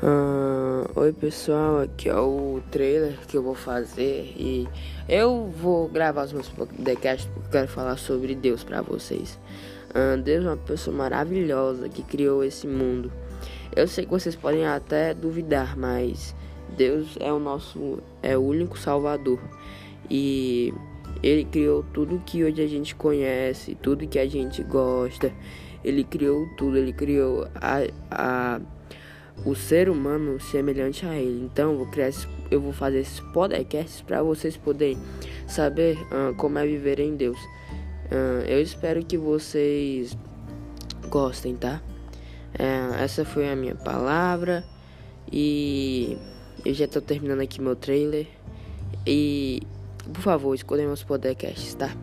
Uh, oi pessoal, aqui é o trailer que eu vou fazer e eu vou gravar os meus podcasts porque eu quero falar sobre Deus para vocês. Uh, Deus é uma pessoa maravilhosa que criou esse mundo. Eu sei que vocês podem até duvidar, mas Deus é o nosso é o único Salvador e Ele criou tudo que hoje a gente conhece, tudo que a gente gosta. Ele criou tudo, Ele criou a, a o ser humano semelhante a ele. Então, eu vou criar, eu vou fazer esses podcasts para vocês poderem saber uh, como é viver em Deus. Uh, eu espero que vocês gostem, tá? Uh, essa foi a minha palavra e eu já estou terminando aqui meu trailer. E por favor, escolham os podcasts, tá?